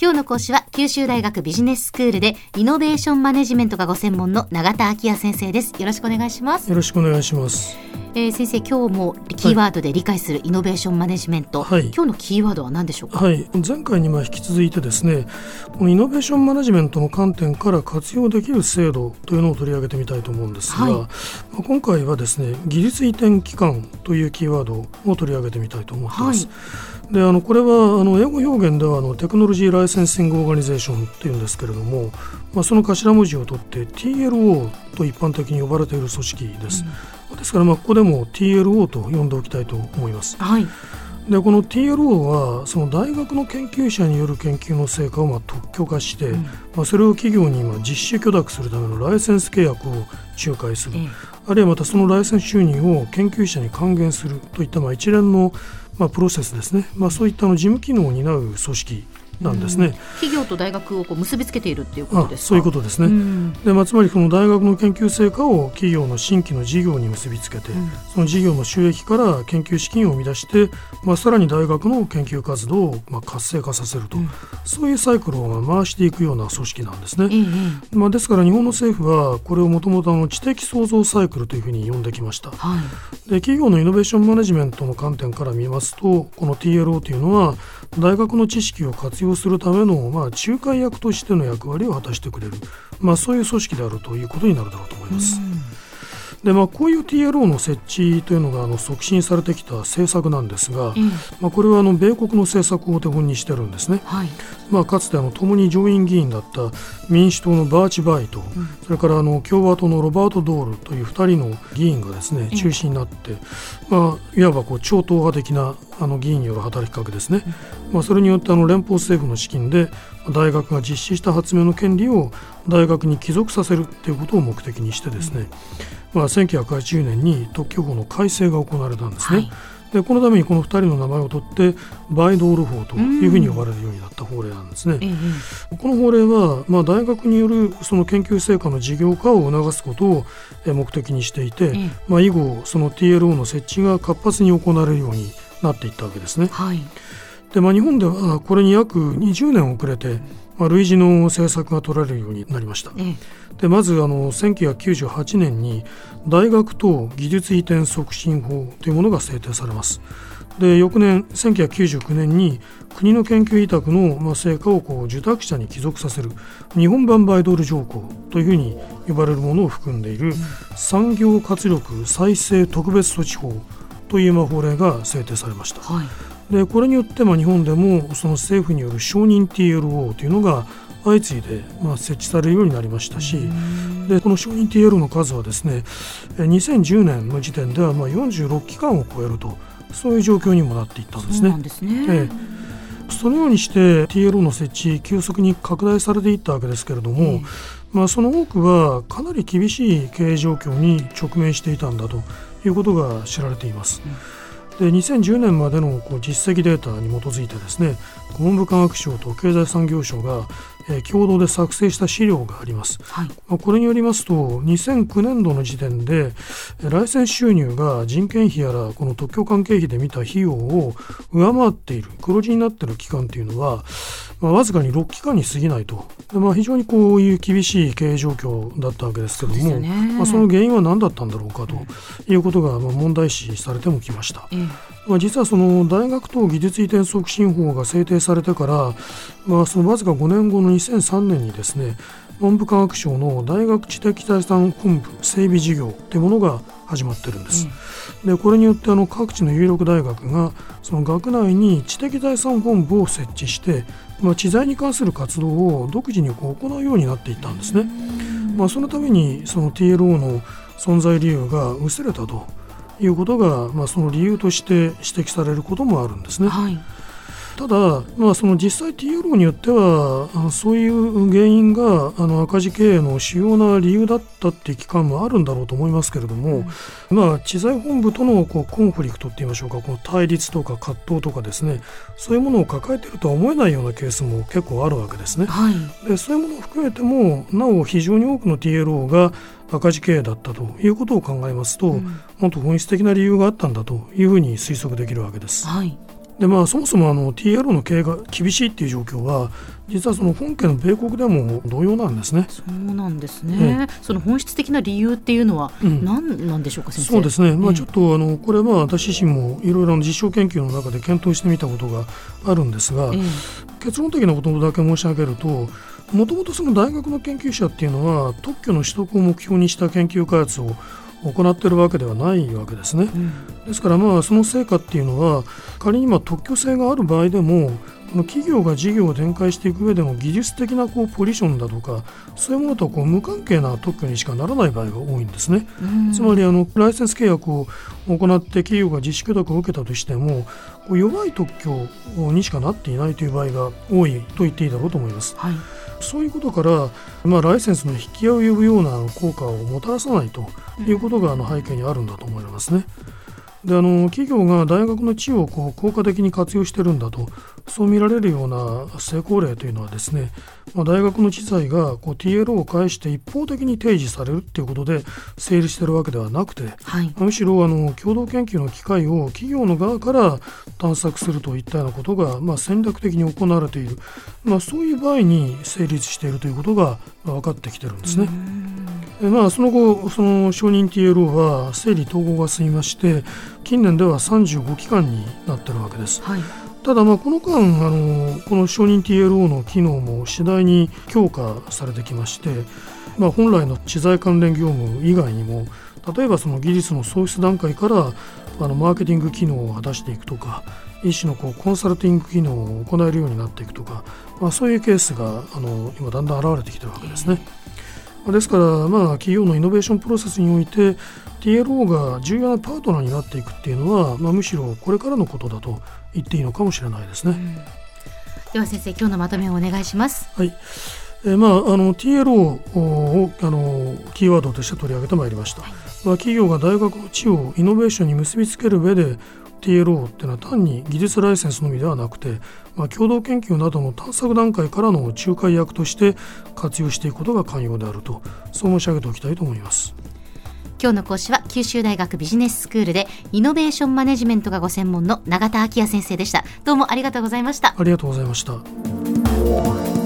今日の講師は九州大学ビジネススクールでイノベーションマネジメントがご専門の永田昭也先生です。よろしくお願いします、よろしくお願いします。えー、先生今日もキーワードで理解するイノベーションマネジメント、はい。今日のキーワードは何でしょうか、はい、前回にまあ引き続いてですね、このイノベーションマネジメントの観点から活用できる制度というのを取り上げてみたいと思うんですが、はい。まあ今回はですね、技術移転機関というキーワードを取り上げてみたいと思っています。であのこれはあの英語表現ではあのテクノロジーライセンシングオーガニゼーションっていうんですけれども、まあ、その頭文字を取って TLO と一般的に呼ばれている組織です。ですからまあここでも TLO と呼んでおきたいと思います。はい。でこの TLO はその大学の研究者による研究の成果をまあ特許化して、うん。まあ、それを企業にまあ実施許諾するためのライセンス契約を仲介する、ええ。あるいはまたそのライセンス収入を研究者に還元するといったまあ一連のまあプロセスですね、まあ、そういったあの事務機能を担う組織なんですね。企業と大学をこう結びつけているっていうことあですか？そういうことですね。うんでまあ、つまりその大学の研究成果を企業の新規の事業に結びつけて、うんその事業の収益から研究資金を生み出して、まあ、さらに大学の研究活動をまあ活性化させると、うんそういうサイクルをまあ回していくような組織なんですね。まあ、ですから日本の政府はこれをもともと知的創造サイクルというふうに呼んできました。えはいで企業のイノベーションマネジメントの観点から見ますとこの TLO というのは大学の知識を活用するための、まあ、仲介役としての役割を果たしてくれる、まあ、そういう組織であるということになるだろうと思います。でまあ、こういう TLO の設置というのがあの促進されてきた政策なんですがえ、え。まあ、これはあの米国の政策を手本にしてるんですね。はい。まあ、かつてあの共に上院議員だった民主党のバーチ・バイと、それからあの共和党のロバート・ドールという2人の議員がですね中心になって、まあ、いわばこう超党派的なあの議員による働きかけですね、まあ、それによってあの連邦政府の資金で大学が実施した発明の権利を大学に帰属させるということを目的にしてですね、まあ、1980年に特許法の改正が行われたんですね。はいでこのためにこの2人の名前を取ってバイドール法というふうに呼ばれるようになった法令なんですね。ええこの法令は、まあ、大学によるその研究成果の事業化を促すことをえ目的にしていて、ええまあ、以後その TLO の設置が活発に行われるようになっていったわけですね。はいで、まあ、日本ではこれに約20年遅れて、まあ、類似の政策が取られるようになりました。ええでまずあの1998年に大学等技術移転促進法というものが制定されます。で翌年1999年に国の研究委託のまあ成果をこう受託者に帰属させる日本版バイドール条項というふうに呼ばれるものを含んでいる産業活力再生特別措置法というまあ法令が制定されました。はいでこれによってまあ日本でもその政府による承認 TLO というのが相次いでまあ設置されるようになりましたしでこの承認 TLO の数はですねえ2010年の時点ではまあ46機関を超えるとそういう状況にもなっていったんですね。そのようにして TLO の設置急速に拡大されていったわけですけれども、ええ。まあ、その多くはかなり厳しい経営状況に直面していたんだということが知られています。で2010年までのこう実績データに基づいてですね文部科学省と経済産業省が、えー共同で作成した資料があります。はいまあこれによりますと2009年度の時点でえーライセンス収入が人件費やらこの特許関係費で見た費用を上回っている黒字になっている期間というのは、まあ、わずかに6期間に過ぎないとで、まあ、非常にこういう厳しい経営状況だったわけですけどもそねまあ、その原因は何だったんだろうかということがまあ問題視されてもきました。ええまあ、実はその大学等技術移転促進法が制定されてから、まあ、そのわずか5年後の2003年にですね文部科学省の大学知的財産本部整備事業というものが始まってるんです。でこれによってあの各地の有力大学がその学内に知的財産本部を設置して、まあ、知財に関する活動を独自にこう行うようになっていったんですね。まあ、そのためにその TLO の存在理由が薄れたということが、まあ、その理由として指摘されることもあるんですね。はいただ、まあ、その実際 TLO によってはそういう原因があの赤字経営の主要な理由だったっていう期間もあるんだろうと思いますけれども、うん、まあ、知財本部とのこうコンフリクトって言いましょうかこの対立とか葛藤とかですねそういうものを抱えているとは思えないようなケースも結構あるわけですね。はい、でそういうものを含めてもなお非常に多くの TLO が赤字経営だったということを考えますと、うん、もっと本質的な理由があったんだというふうに推測できるわけです。はいでまあ、そもそもあの TLO の経営が厳しいっていう状況は実はその本家の米国でも同様なんですね。そうなんですね。その本質的な理由っていうのは何なんでしょうか、うん、先生？そうですね。まあちょっとあのこれは私自身もいろいろな実証研究の中で検討してみたことがあるんですが、結論的なことだけ申し上げると。もともとその大学の研究者っていうのは特許の取得を目標にした研究開発を行っているわけではないわけですね、うん、ですからまあその成果っていうのは仮にま特許性がある場合でもこの企業が事業を展開していく上での技術的なこうポジションだとかそういうものとこう無関係な特許にしかならない場合が多いんですね、うん、つまりあのライセンス契約を行って企業が自主許諾を受けたとしても弱い特許にしかなっていないという場合が多いと言っていいだろうと思います。はいそういうことから、まあ、ライセンスの引き合いを呼ぶような効果をもたらさないということがあの背景にあるんだと思いますね。であの企業が大学の地をこう効果的に活用してるんだとそう見られるような成功例というのはですね、まあ、大学の知財がこう TLO を介して一方的に提示されるということで成立しているわけではなくて、はい、むしろあの共同研究の機会を企業の側から探索するといったようなことが、まあ、戦略的に行われている、まあ、そういう場合に成立しているということが分かってきてるんですね。まあ、その後、その承認 TLO は整理統合が進みまして、近年では35機関になっているわけです。はい、ただ、まあ、この間あの、この承認 TLO の機能も次第に強化されてきまして、まあ、本来の知財関連業務以外にも、例えばその技術の創出段階からあのマーケティング機能を果たしていくとか、一種のこうコンサルティング機能を行えるようになっていくとか、まあ、そういうケースがあの今だんだん現れてきてるわけですね。ですから、まあ、企業のイノベーションプロセスにおいて TLO が重要なパートナーになっていくっていうのは、まあ、むしろこれからのことだと言っていいのかもしれないですね。うん、では先生今日のまとめをお願いします。はいえーまあ、あの TLO をあのキーワードとして取り上げてまいりました、はい、まあ、企業が大学の地をイノベーションに結びつける上で TLO っていうのは単に技術ライセンスのみではなくて、まあ、共同研究などの探索段階からの仲介役として活用していくことが寛容であるとそう申し上げておきたいと思います。今日の講師は九州大学ビジネススクールでイノベーションマネジメントがご専門の永田昭也先生でした。どうもありがとうございました。ありがとうございました